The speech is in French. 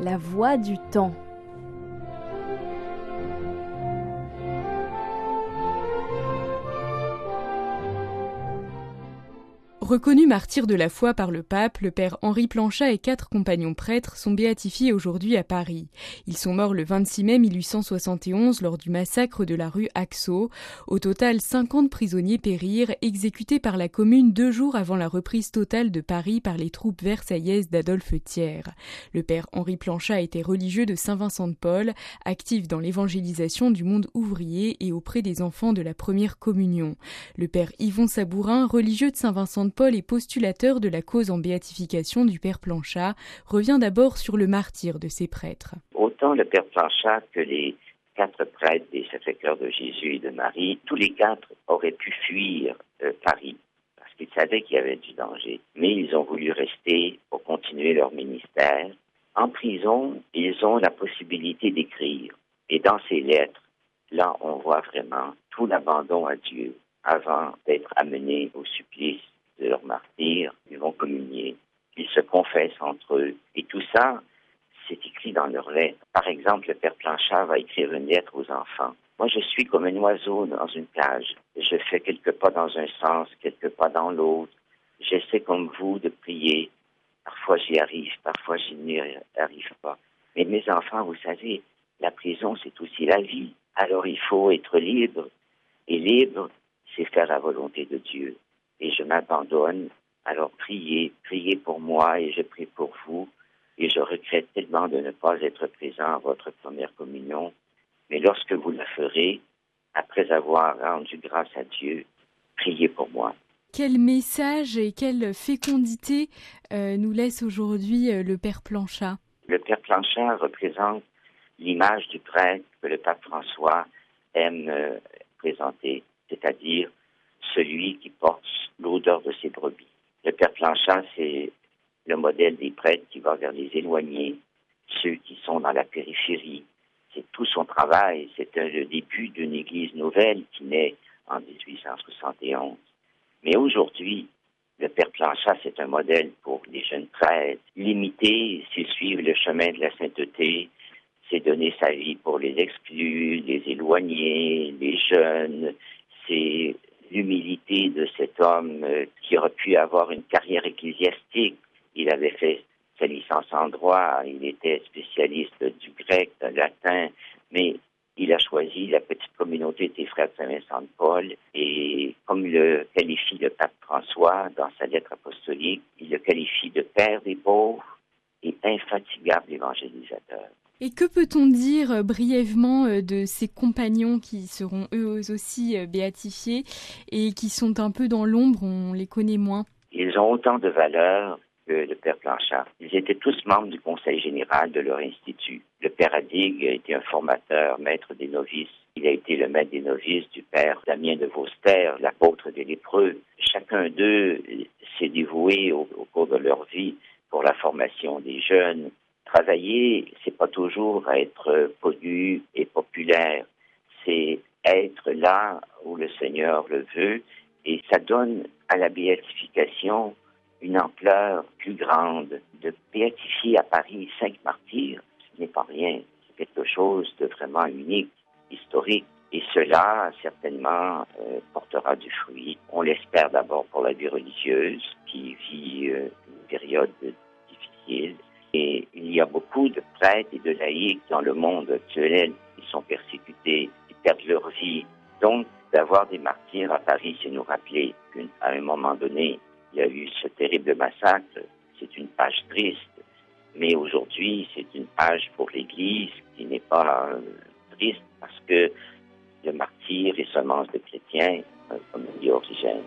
La voix du temps. Reconnu martyr de la foi par le pape, le père Henri Planchat et quatre compagnons prêtres sont béatifiés aujourd'hui à Paris. Ils sont morts le 26 mai 1871 lors du massacre de la rue Axo. Au total, 50 prisonniers périrent, exécutés par la commune deux jours avant la reprise totale de Paris par les troupes versaillaises d'Adolphe Thiers. Le père Henri Planchat était religieux de Saint-Vincent de Paul, actif dans l'évangélisation du monde ouvrier et auprès des enfants de la première communion. Le père Yvon Sabourin, religieux de Saint-Vincent de Paul et postulateur de la cause en béatification du Père Planchat, revient d'abord sur le martyr de ces prêtres. Autant le Père Planchat que les quatre prêtres des Sacré-Cœur de Jésus et de Marie, tous les quatre auraient pu fuir euh, Paris parce qu'ils savaient qu'il y avait du danger. Mais ils ont voulu rester pour continuer leur ministère. En prison, ils ont la possibilité d'écrire. Et dans ces lettres, là, on voit vraiment tout l'abandon à Dieu avant d'être amenés au supplice de leur martyr, ils vont communier, ils se confessent entre eux. Et tout ça, c'est écrit dans leurs lettres. Par exemple, le Père Planchard va écrire une lettre aux enfants. Moi, je suis comme un oiseau dans une cage. Je fais quelques pas dans un sens, quelques pas dans l'autre. J'essaie comme vous de prier. Parfois j'y arrive, parfois je n'y arrive pas. Mais mes enfants, vous savez, la prison, c'est aussi la vie. Alors il faut être libre. Et libre, c'est faire la volonté de Dieu et je m'abandonne. Alors priez, priez pour moi et je prie pour vous. Et je regrette tellement de ne pas être présent à votre première communion. Mais lorsque vous la ferez, après avoir rendu grâce à Dieu, priez pour moi. Quel message et quelle fécondité euh, nous laisse aujourd'hui euh, le Père Planchat Le Père Planchat représente l'image du prêtre que le pape François aime euh, présenter, c'est-à-dire celui qui porte l'odeur de ses brebis. Le Père Planchat, c'est le modèle des prêtres qui va vers les éloignés, ceux qui sont dans la périphérie. C'est tout son travail. C'est le début d'une Église nouvelle qui naît en 1871. Mais aujourd'hui, le Père Planchat, c'est un modèle pour les jeunes prêtres. Limiter, c'est suivre le chemin de la sainteté, c'est donner sa vie pour les exclus, les éloignés, les jeunes, de cet homme euh, qui aurait pu avoir une carrière ecclésiastique. Il avait fait sa licence en droit, il était spécialiste du grec, du latin, mais il a choisi la petite communauté des frères de Saint-Vincent de Paul et comme le qualifie le pape François dans sa lettre apostolique, il le qualifie de père des pauvres et infatigable évangélisateur. Et que peut-on dire euh, brièvement euh, de ces compagnons qui seront eux aussi euh, béatifiés et qui sont un peu dans l'ombre, on les connaît moins? Ils ont autant de valeur que le Père Blanchard. Ils étaient tous membres du conseil général de leur institut. Le Père Adig a été un formateur, maître des novices. Il a été le maître des novices du Père Damien de Vauster, l'apôtre des lépreux. Chacun d'eux s'est dévoué au cours de leur vie pour la formation des jeunes, Travailler, c'est pas toujours être connu et populaire. C'est être là où le Seigneur le veut et ça donne à la béatification une ampleur plus grande. De béatifier à Paris cinq martyrs, ce n'est pas rien. C'est quelque chose de vraiment unique, historique. Et cela, certainement, euh, portera du fruit. On l'espère d'abord pour la vie religieuse qui vit euh, une période difficile et il y a beaucoup de prêtres et de laïcs dans le monde actuel qui sont persécutés, qui perdent leur vie. Donc, d'avoir des martyrs à Paris, c'est nous rappeler qu'à un moment donné, il y a eu ce terrible massacre. C'est une page triste. Mais aujourd'hui, c'est une page pour l'Église qui n'est pas euh, triste parce que le martyr est semence de chrétiens, euh, comme dit Origène.